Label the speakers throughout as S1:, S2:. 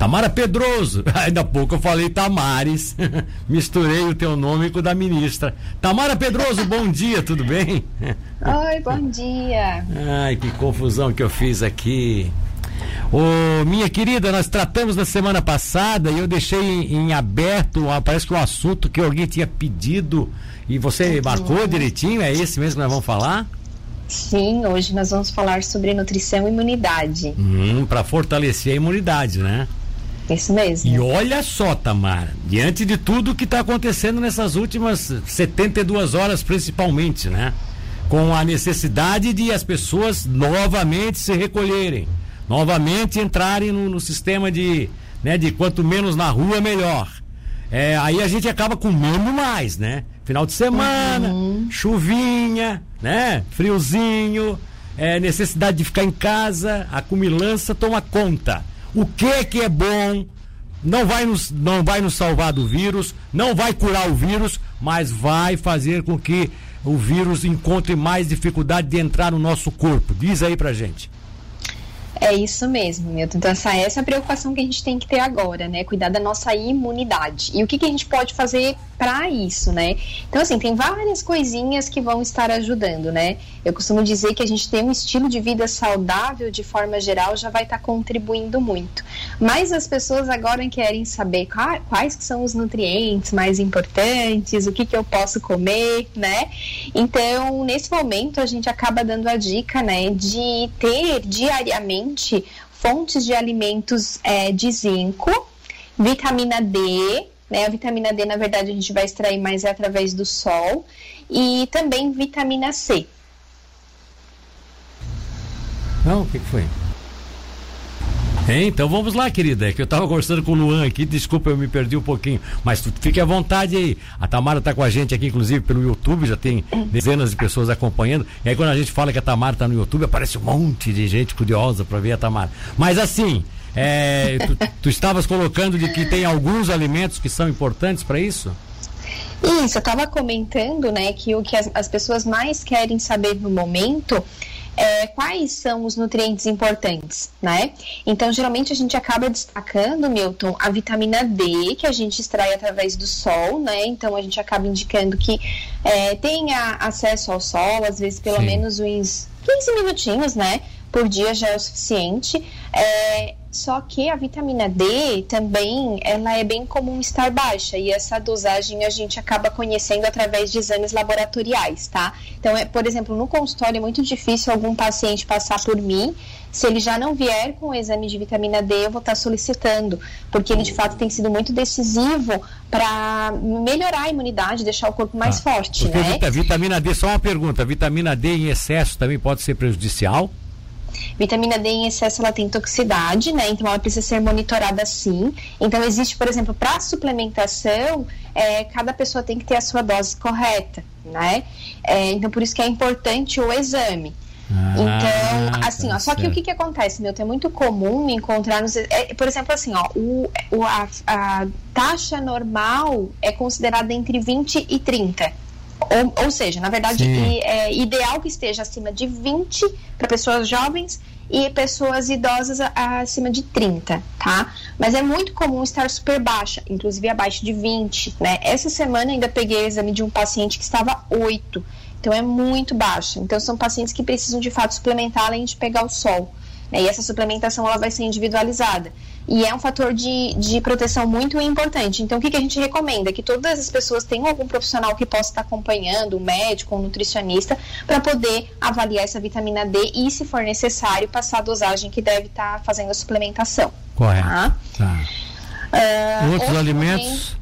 S1: Tamara Pedroso. Ainda há pouco eu falei Tamares. Misturei o teu nome com o da ministra. Tamara Pedroso, bom dia, tudo bem?
S2: Oi, bom dia.
S1: Ai, que confusão que eu fiz aqui. Ô, minha querida, nós tratamos na semana passada e eu deixei em, em aberto, parece que um assunto que alguém tinha pedido e você marcou direitinho, é esse mesmo que nós vamos falar?
S2: Sim, hoje nós vamos falar sobre nutrição e imunidade.
S1: Hum, para fortalecer a imunidade, né?
S2: Isso mesmo.
S1: E olha só, Tamara, diante de tudo que está acontecendo nessas últimas 72 horas, principalmente, né? Com a necessidade de as pessoas novamente se recolherem, novamente entrarem no, no sistema de, né, de quanto menos na rua, melhor. É, aí a gente acaba comendo mais, né? Final de semana, uhum. chuvinha, né? Friozinho, é, necessidade de ficar em casa, a cumilança toma conta. O que que é bom? Não vai nos, não vai nos salvar do vírus, não vai curar o vírus, mas vai fazer com que o vírus encontre mais dificuldade de entrar no nosso corpo. Diz aí pra gente.
S2: É isso mesmo, Milton. Então, essa, essa é a preocupação que a gente tem que ter agora, né? Cuidar da nossa imunidade. E o que, que a gente pode fazer para isso, né? Então, assim, tem várias coisinhas que vão estar ajudando, né? Eu costumo dizer que a gente tem um estilo de vida saudável, de forma geral, já vai estar tá contribuindo muito. Mas as pessoas agora querem saber quais são os nutrientes mais importantes, o que, que eu posso comer, né? Então, nesse momento, a gente acaba dando a dica, né, de ter diariamente fontes de alimentos é, de zinco, vitamina D, né? A vitamina D, na verdade, a gente vai extrair mais através do sol. E também vitamina C.
S1: Não, o que, que foi? Então vamos lá, querida. É que eu estava conversando com o Luan aqui, desculpa, eu me perdi um pouquinho. Mas fique à vontade aí. A Tamara está com a gente aqui, inclusive, pelo YouTube, já tem dezenas de pessoas acompanhando. E aí quando a gente fala que a Tamara está no YouTube, aparece um monte de gente curiosa para ver a Tamara. Mas assim, é, tu, tu estavas colocando de que tem alguns alimentos que são importantes para isso?
S2: Isso, eu estava comentando, né, que o que as, as, pessoas mais querem saber no momento é quais são os nutrientes importantes, né? Então, geralmente a gente acaba destacando, Milton, a vitamina D, que a gente extrai através do sol, né? Então, a gente acaba indicando que é, tenha acesso ao sol, às vezes pelo Sim. menos uns 15 minutinhos, né? Por dia já é o suficiente. É, só que a vitamina D também, ela é bem comum estar baixa e essa dosagem a gente acaba conhecendo através de exames laboratoriais, tá? Então, é, por exemplo, no consultório é muito difícil algum paciente passar por mim se ele já não vier com o exame de vitamina D, eu vou estar solicitando, porque ele de fato tem sido muito decisivo para melhorar a imunidade, deixar o corpo mais ah, forte, né?
S1: Vitamina D, só uma pergunta, vitamina D em excesso também pode ser prejudicial?
S2: Vitamina D em excesso ela tem toxicidade, né? Então ela precisa ser monitorada sim. Então existe, por exemplo, para suplementação, é, cada pessoa tem que ter a sua dose correta, né? É, então por isso que é importante o exame. Ah, então, assim, ó, só que o que, que acontece, meu? É muito comum encontrar nos. É, por exemplo, assim, ó, o, o a, a, taxa normal é considerada entre 20 e 30. Ou, ou seja, na verdade, é ideal que esteja acima de 20 para pessoas jovens e pessoas idosas acima de 30, tá? Mas é muito comum estar super baixa, inclusive abaixo de 20, né? Essa semana ainda peguei o exame de um paciente que estava 8, então é muito baixa. Então são pacientes que precisam de fato suplementar além de pegar o sol. Né? E essa suplementação ela vai ser individualizada e é um fator de, de proteção muito importante. Então, o que, que a gente recomenda? Que todas as pessoas tenham algum profissional que possa estar acompanhando, um médico, um nutricionista, para poder avaliar essa vitamina D e, se for necessário, passar a dosagem que deve estar fazendo a suplementação.
S1: Correto. Tá? Tá. Uh, Outros alimentos?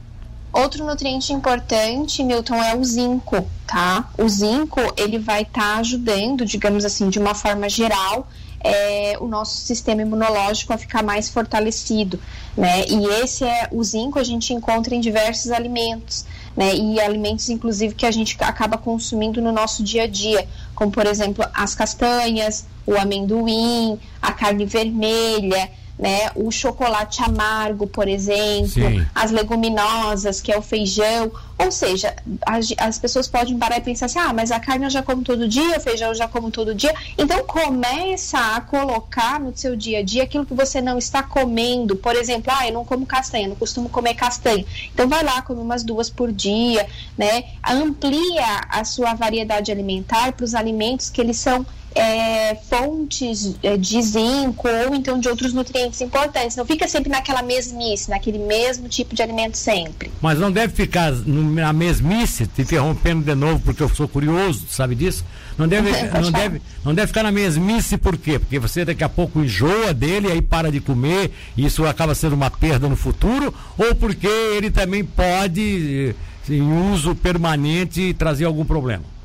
S2: Outro nutriente importante, Milton, é o zinco, tá? O zinco, ele vai estar tá ajudando, digamos assim, de uma forma geral, é, o nosso sistema imunológico a ficar mais fortalecido, né? E esse é o zinco a gente encontra em diversos alimentos, né? E alimentos inclusive que a gente acaba consumindo no nosso dia a dia, como por exemplo as castanhas, o amendoim, a carne vermelha, né? O chocolate amargo, por exemplo, Sim. as leguminosas, que é o feijão. Ou seja, as, as, pessoas podem parar e pensar assim: ah, mas a carne eu já como todo dia, o feijão eu já como todo dia. Então começa a colocar no seu dia a dia aquilo que você não está comendo. Por exemplo, ah, eu não como castanha, não costumo comer castanha. Então vai lá, come umas duas por dia, né? Amplia a sua variedade alimentar para os alimentos que eles são é, fontes é, de zinco ou então de outros nutrientes importantes. Não fica sempre naquela mesmice, naquele mesmo tipo de alimento sempre.
S1: Mas não deve ficar na mesmice, te interrompendo de novo porque eu sou curioso, sabe disso? Não deve, não deve, não deve ficar na mesmice por quê? Porque você daqui a pouco enjoa dele, aí para de comer, e isso acaba sendo uma perda no futuro, ou porque ele também pode, eh, em uso permanente, trazer algum problema?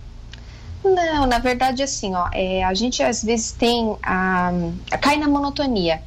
S2: Não, na verdade, assim, ó, é, a gente às vezes tem a, a cai na monotonia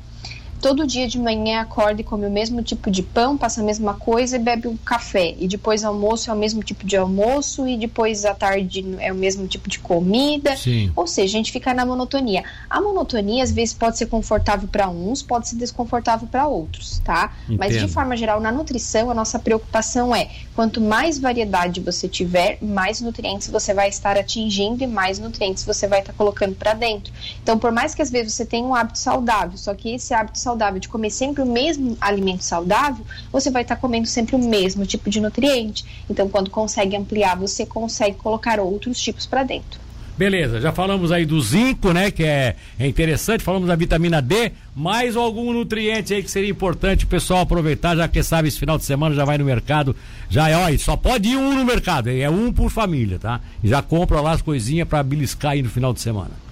S2: todo dia de manhã acorda e come o mesmo tipo de pão, passa a mesma coisa e bebe um café. E depois almoço é o mesmo tipo de almoço e depois à tarde é o mesmo tipo de comida. Sim. Ou seja, a gente fica na monotonia. A monotonia às vezes pode ser confortável para uns, pode ser desconfortável para outros, tá? Entendo. Mas de forma geral, na nutrição, a nossa preocupação é quanto mais variedade você tiver, mais nutrientes você vai estar atingindo e mais nutrientes você vai estar colocando para dentro. Então, por mais que às vezes você tenha um hábito saudável, só que esse hábito saudável de comer sempre o mesmo alimento saudável, você vai estar comendo sempre o mesmo tipo de nutriente. Então, quando consegue ampliar, você consegue colocar outros tipos para dentro.
S1: Beleza, já falamos aí do zinco, né? Que é, é interessante, falamos da vitamina D, mais algum nutriente aí que seria importante o pessoal aproveitar, já que sabe, esse final de semana já vai no mercado, já é, só pode ir um no mercado, é um por família, tá? Já compra lá as coisinhas para beliscar aí no final de semana.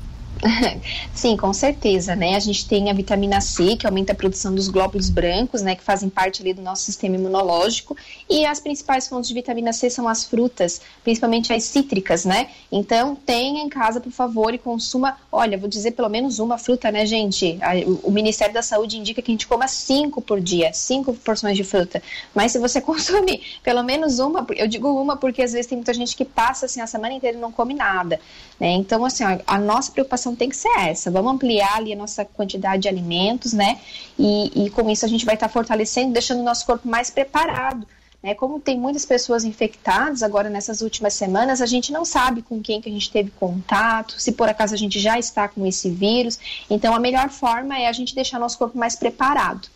S2: Sim, com certeza, né? A gente tem a vitamina C, que aumenta a produção dos glóbulos brancos, né? Que fazem parte ali do nosso sistema imunológico. E as principais fontes de vitamina C são as frutas, principalmente as cítricas, né? Então, tenha em casa, por favor, e consuma, olha, vou dizer pelo menos uma fruta, né, gente? O Ministério da Saúde indica que a gente coma cinco por dia, cinco porções de fruta. Mas se você consumir pelo menos uma, eu digo uma porque às vezes tem muita gente que passa assim a semana inteira e não come nada, né? Então, assim, a nossa preocupação tem que ser essa. Vamos ampliar ali a nossa quantidade de alimentos, né? E, e com isso a gente vai estar tá fortalecendo, deixando o nosso corpo mais preparado. Né? Como tem muitas pessoas infectadas agora nessas últimas semanas, a gente não sabe com quem que a gente teve contato, se por acaso a gente já está com esse vírus. Então a melhor forma é a gente deixar nosso corpo mais preparado.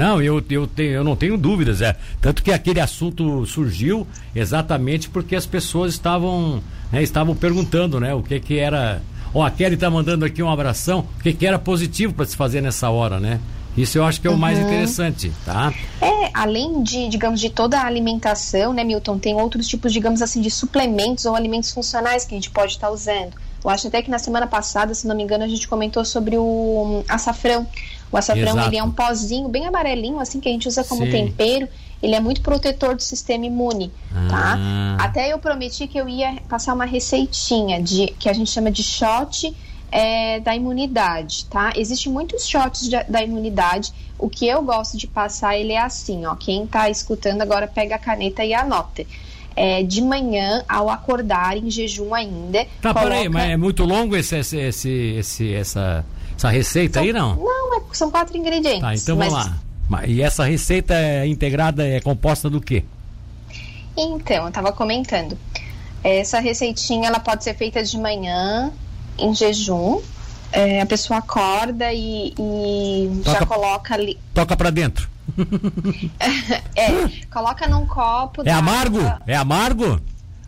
S1: Não, eu, eu, tenho, eu não tenho dúvidas. É. Tanto que aquele assunto surgiu exatamente porque as pessoas estavam, né, estavam perguntando né, o que, que era Ó, a Kelly tá mandando aqui um abração. O que, que era positivo para se fazer nessa hora, né? Isso eu acho que é o uhum. mais interessante, tá?
S2: É, além de, digamos, de toda a alimentação, né, Milton, tem outros tipos, digamos assim, de suplementos ou alimentos funcionais que a gente pode estar tá usando. Eu acho até que na semana passada, se não me engano, a gente comentou sobre o açafrão. O açafrão, Exato. ele é um pozinho bem amarelinho, assim, que a gente usa como Sim. tempero ele é muito protetor do sistema imune, tá? Ah. Até eu prometi que eu ia passar uma receitinha de que a gente chama de shot é, da imunidade, tá? Existem muitos shots de, da imunidade. O que eu gosto de passar, ele é assim, ó. Quem tá escutando agora pega a caneta e anota. É, de manhã, ao acordar, em jejum ainda.
S1: Tá, coloca... peraí, mas é muito longo esse, esse, esse, esse essa, essa receita
S2: são,
S1: aí, não?
S2: Não, é, são quatro ingredientes.
S1: Tá, então mas... vamos lá. E essa receita é integrada é composta do quê?
S2: Então, eu estava comentando. Essa receitinha ela pode ser feita de manhã, em jejum. É, a pessoa acorda e, e toca, já coloca ali.
S1: Toca para dentro.
S2: é, coloca num copo.
S1: É amargo? Água. É amargo?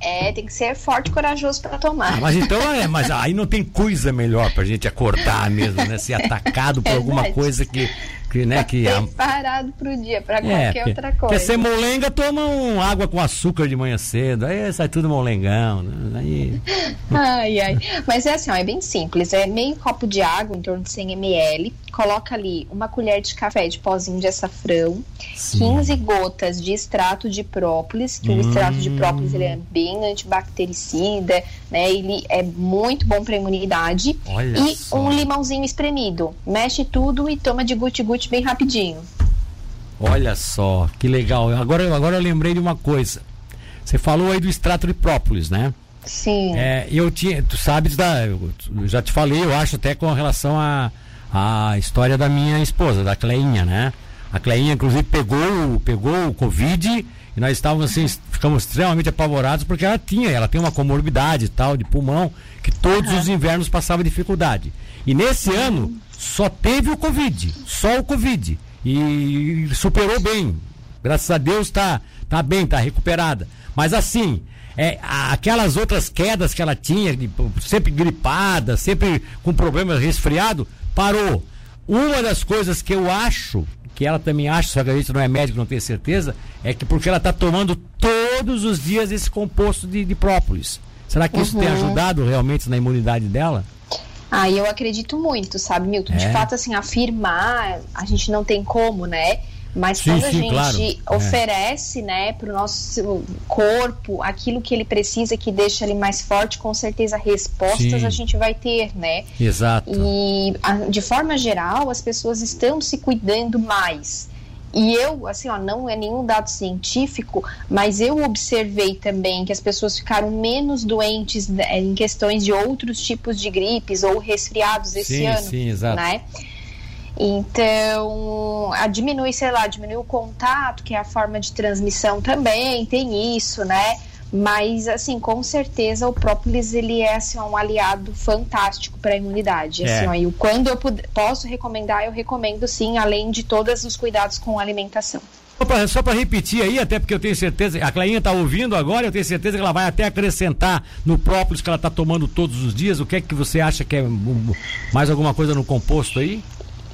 S2: É, tem que ser forte e corajoso para tomar.
S1: Ah, mas então é, mas aí não tem coisa melhor pra gente acordar mesmo, né? Ser atacado por é alguma coisa que que, né, que
S2: preparado para o dia, para é, qualquer outra coisa. Porque
S1: ser molenga, toma um água com açúcar de manhã cedo, aí sai tudo molengão. Né? Aí...
S2: ai, ai. Mas é assim, ó, é bem simples, é meio copo de água, em torno de 100 ml, coloca ali uma colher de café de pozinho de açafrão, Sim. 15 gotas de extrato de própolis, que hum. o extrato de própolis ele é bem antibactericida, né? Ele é muito bom para imunidade. Olha e só. um limãozinho espremido. Mexe tudo e toma de guti-guti bem rapidinho.
S1: Olha só, que legal. Agora, agora eu lembrei de uma coisa. Você falou aí do extrato de própolis, né?
S2: Sim.
S1: É, eu tinha, tu sabes da, eu já te falei, eu acho até com relação a a história da minha esposa, da Cleinha, né? A Cleinha, inclusive, pegou, pegou o Covid e nós estávamos assim, ficamos extremamente apavorados porque ela tinha, ela tem uma comorbidade tal de pulmão que todos uhum. os invernos passava dificuldade. E nesse uhum. ano só teve o Covid, só o Covid e superou bem. Graças a Deus está tá bem, está recuperada. Mas assim, é, aquelas outras quedas que ela tinha, sempre gripada, sempre com problemas resfriado, parou. Uma das coisas que eu acho que ela também acha, só que a gente não é médico, não tem certeza, é que porque ela está tomando todos os dias esse composto de, de própolis. Será que isso tem uhum. ajudado realmente na imunidade dela?
S2: Ah, eu acredito muito, sabe, Milton? É. De fato, assim, afirmar, a gente não tem como, né? Mas sim, quando a gente claro. É. oferece, é. né, para o nosso corpo aquilo que ele precisa, que deixa ele mais forte, com certeza respostas sim. a gente vai ter, né?
S1: Exato.
S2: E de forma geral, as pessoas estão se cuidando mais. E eu, assim, ó, não é nenhum dado científico, mas eu observei também que as pessoas ficaram menos doentes né, em questões de outros tipos de gripes ou resfriados esse sim, ano, sim, exato. né? Então, a diminui, sei lá, diminui o contato, que é a forma de transmissão também, tem isso, né? Mas, assim, com certeza o própolis, ele é, assim, um aliado fantástico para a imunidade. Assim, é. ó, e quando eu posso recomendar, eu recomendo sim, além de todos os cuidados com a alimentação.
S1: Só para repetir aí, até porque eu tenho certeza, a Clainha está ouvindo agora, eu tenho certeza que ela vai até acrescentar no própolis que ela está tomando todos os dias. O que é que você acha que é mais alguma coisa no composto aí?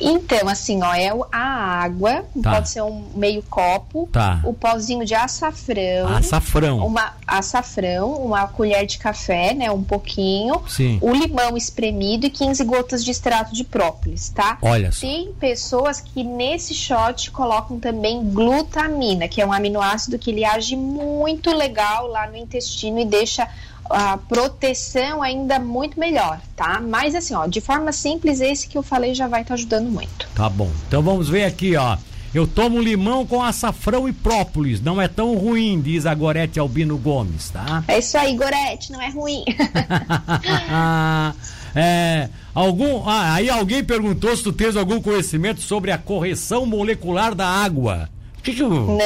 S2: Então, assim, ó, é a água, tá. pode ser um meio copo, tá. o pozinho de açafrão.
S1: Açafrão.
S2: Uma açafrão, uma colher de café, né, um pouquinho.
S1: Sim.
S2: O limão espremido e 15 gotas de extrato de própolis, tá?
S1: Olha só.
S2: Tem pessoas que nesse shot colocam também glutamina, que é um aminoácido que ele age muito legal lá no intestino e deixa a proteção ainda muito melhor, tá? Mas assim, ó, de forma simples, esse que eu falei já vai estar tá ajudando muito.
S1: Tá bom. Então vamos ver aqui, ó. Eu tomo limão com açafrão e própolis. Não é tão ruim, diz a Gorete Albino Gomes, tá?
S2: É isso aí, Gorete, não é ruim.
S1: é, algum, ah, aí alguém perguntou se tu tens algum conhecimento sobre a correção molecular da água. Que que eu...
S2: Não.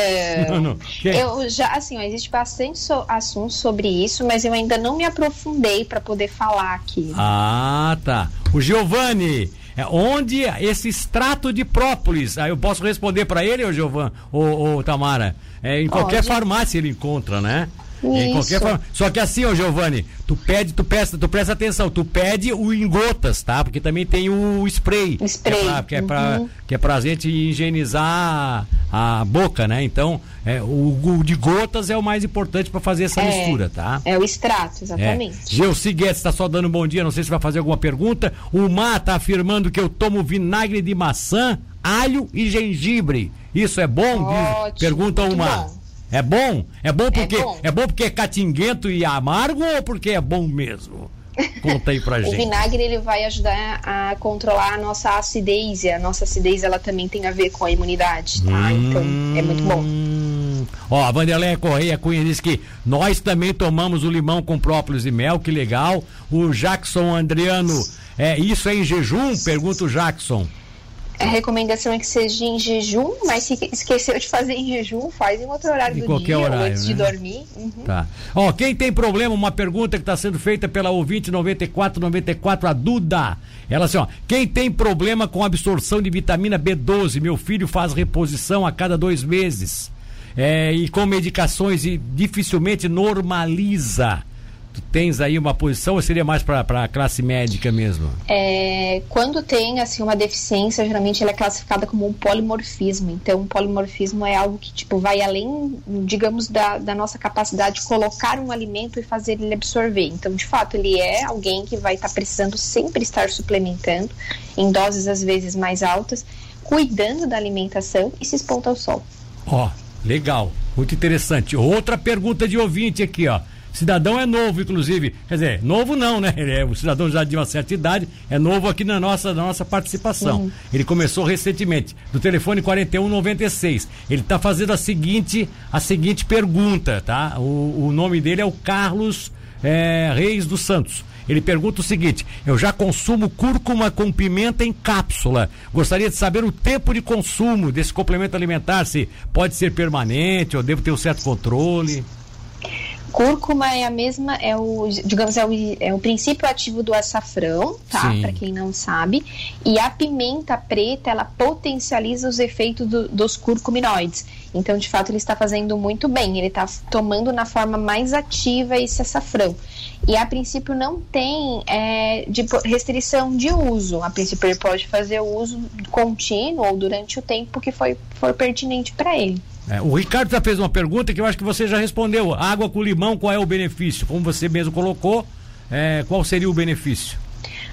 S2: não, não. Eu já, assim, ó, existe bastante so, assunto sobre isso, mas eu ainda não me aprofundei para poder falar aqui.
S1: Ah, tá. O Giovanni, é onde esse extrato de própolis, aí eu posso responder para ele, ô Giovanni, ô Tamara? É, em qualquer farmácia ele encontra, né? Qualquer forma. Só que assim, ô Giovanni, tu pede, tu presta, tu presta atenção, tu pede o em gotas, tá? Porque também tem o spray.
S2: Spray.
S1: Que é pra, que é pra, uhum. que é pra gente higienizar a boca, né? Então, é, o, o de gotas é o mais importante para fazer essa é, mistura, tá?
S2: É o extrato, exatamente. É.
S1: Gelsi Guedes está só dando um bom dia, não sei se vai fazer alguma pergunta. O Mar tá afirmando que eu tomo vinagre de maçã, alho e gengibre. Isso é bom? Ótimo, Pergunta o Mar. Bom. É bom? É bom porque é bom, é bom porque é catinguento e amargo ou porque é bom mesmo? Conta aí pra gente.
S2: o vinagre ele vai ajudar a controlar a nossa acidez e a nossa acidez ela também tem a ver com a imunidade, tá? Hum... Então é muito bom.
S1: Ó, a Vanderleia Correia Cunha diz que nós também tomamos o limão com própolis e mel, que legal. O Jackson Adriano, é, isso é em jejum? Pergunta o Jackson.
S2: A recomendação é que seja em jejum, mas se esqueceu de fazer em jejum, faz em outro horário em do
S1: qualquer
S2: dia,
S1: horário,
S2: antes
S1: né?
S2: de dormir.
S1: Uhum. Tá. Ó, quem tem problema, uma pergunta que está sendo feita pela ouvinte 9494, a Duda. Ela assim, ó, quem tem problema com absorção de vitamina B12, meu filho faz reposição a cada dois meses. É, e com medicações e dificilmente normaliza tu tens aí uma posição ou seria mais para a classe médica mesmo?
S2: É, quando tem assim uma deficiência, geralmente ela é classificada como um polimorfismo. Então, um polimorfismo é algo que tipo vai além, digamos, da, da nossa capacidade de colocar um alimento e fazer ele absorver. Então, de fato, ele é alguém que vai estar tá precisando sempre estar suplementando em doses às vezes mais altas, cuidando da alimentação e se expondo ao sol.
S1: Ó, oh, legal, muito interessante. Outra pergunta de ouvinte aqui, ó. Cidadão é novo, inclusive. Quer dizer, novo não, né? Ele é o cidadão já de uma certa idade, é novo aqui na nossa, na nossa participação. Uhum. Ele começou recentemente, do telefone 4196. Ele está fazendo a seguinte, a seguinte pergunta, tá? O, o nome dele é o Carlos é, Reis dos Santos. Ele pergunta o seguinte: eu já consumo cúrcuma com pimenta em cápsula. Gostaria de saber o tempo de consumo desse complemento alimentar, se pode ser permanente ou devo ter um certo controle.
S2: Cúrcuma é a mesma, é o, digamos, é o, é o princípio ativo do açafrão, tá? Para quem não sabe. E a pimenta preta, ela potencializa os efeitos do, dos curcuminoides. Então, de fato, ele está fazendo muito bem. Ele está tomando na forma mais ativa esse açafrão. E a princípio não tem é, de restrição de uso. A princípio ele pode fazer o uso contínuo ou durante o tempo que foi, for pertinente para ele.
S1: É, o Ricardo já fez uma pergunta que eu acho que você já respondeu. Água com limão, qual é o benefício? Como você mesmo colocou, é, qual seria o benefício?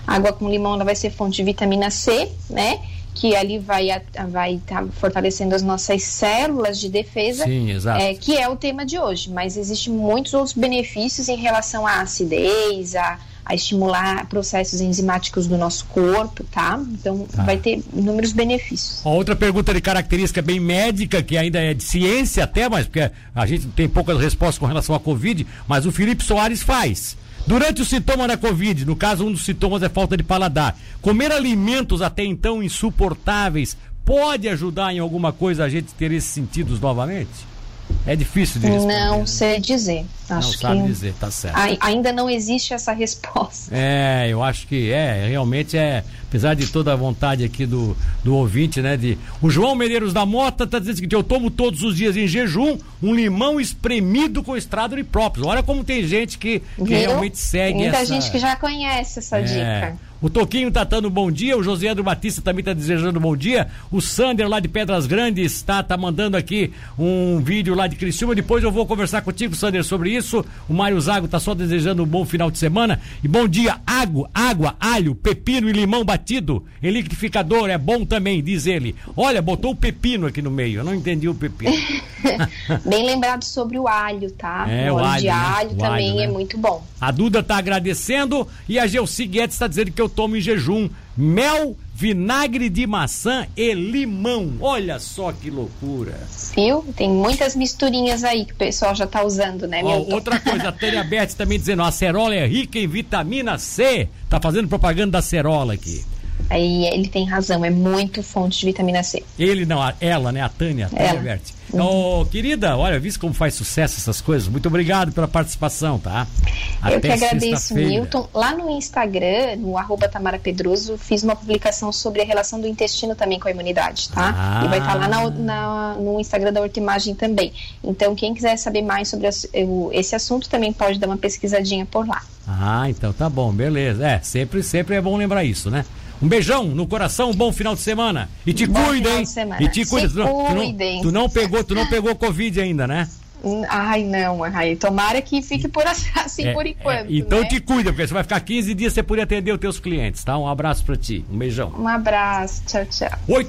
S2: Água com limão ela vai ser fonte de vitamina C, né? Que ali vai vai estar tá fortalecendo as nossas células de defesa,
S1: Sim, exato.
S2: É, que é o tema de hoje. Mas existem muitos outros benefícios em relação à acidez, a a estimular processos enzimáticos do nosso corpo, tá? Então tá. vai ter inúmeros benefícios.
S1: Outra pergunta de característica bem médica, que ainda é de ciência até, mas porque a gente tem poucas respostas com relação à Covid, mas o Felipe Soares faz. Durante o sintoma da Covid, no caso um dos sintomas é falta de paladar, comer alimentos até então insuportáveis pode ajudar em alguma coisa a gente ter esses sentidos novamente? É difícil de responder.
S2: Não né? sei dizer. Acho
S1: não sabe dizer, tá certo.
S2: Ainda não existe essa resposta.
S1: É, eu acho que é, realmente é, apesar de toda a vontade aqui do, do ouvinte, né? De, o João Medeiros da Mota tá dizendo que eu tomo todos os dias em jejum um limão espremido com extrato de próprios. Olha como tem gente que, que realmente segue
S2: Muita
S1: essa...
S2: gente que já conhece essa é. dica.
S1: O Toquinho tá dando bom dia, o José do Batista também tá desejando bom dia. O Sander lá de Pedras Grandes está tá mandando aqui um vídeo lá de Criciúma. Depois eu vou conversar contigo, Sander, sobre isso. O Mário Zago tá só desejando um bom final de semana. E bom dia, água, água, alho, pepino e limão batido em liquidificador é bom também, diz ele. Olha, botou o pepino aqui no meio. Eu não entendi o pepino.
S2: Bem lembrado sobre o alho, tá?
S1: É, o, o alho de
S2: né? alho também alho, né? é muito bom.
S1: A Duda tá agradecendo e a Gelsi Guedes está dizendo que eu tomo em jejum mel, vinagre de maçã e limão. Olha só que loucura.
S2: Viu? Tem muitas misturinhas aí que o pessoal já está usando, né,
S1: meu? Outra coisa, a Tânia Beth também dizendo, a cerola é rica em vitamina C. Tá fazendo propaganda da cerola aqui.
S2: Aí ele tem razão, é muito fonte de vitamina C.
S1: Ele não, ela, né? A Tânia, a Tânia Bert. Uhum. Oh, querida, olha, visto como faz sucesso essas coisas. Muito obrigado pela participação, tá?
S2: Até Eu que agradeço, Milton. Lá no Instagram, no arroba Tamara Pedroso, fiz uma publicação sobre a relação do intestino também com a imunidade, tá? Ah. E vai estar tá lá na, na, no Instagram da Hortimagem também. Então, quem quiser saber mais sobre esse assunto também pode dar uma pesquisadinha por lá.
S1: Ah, então tá bom, beleza. É, sempre, sempre é bom lembrar isso, né? Um beijão no coração, um bom final de semana. E te
S2: bom
S1: cuida, hein?
S2: E
S1: te cuida.
S2: Tu não, tu, não,
S1: tu não pegou, tu não pegou Covid ainda, né?
S2: Ai, não, ai, tomara que fique por assim é, por é, enquanto. É,
S1: então
S2: né?
S1: te cuida, porque você vai ficar 15 dias sem poder atender os teus clientes, tá? Um abraço pra ti, um beijão.
S2: Um abraço, tchau, tchau.
S1: Oito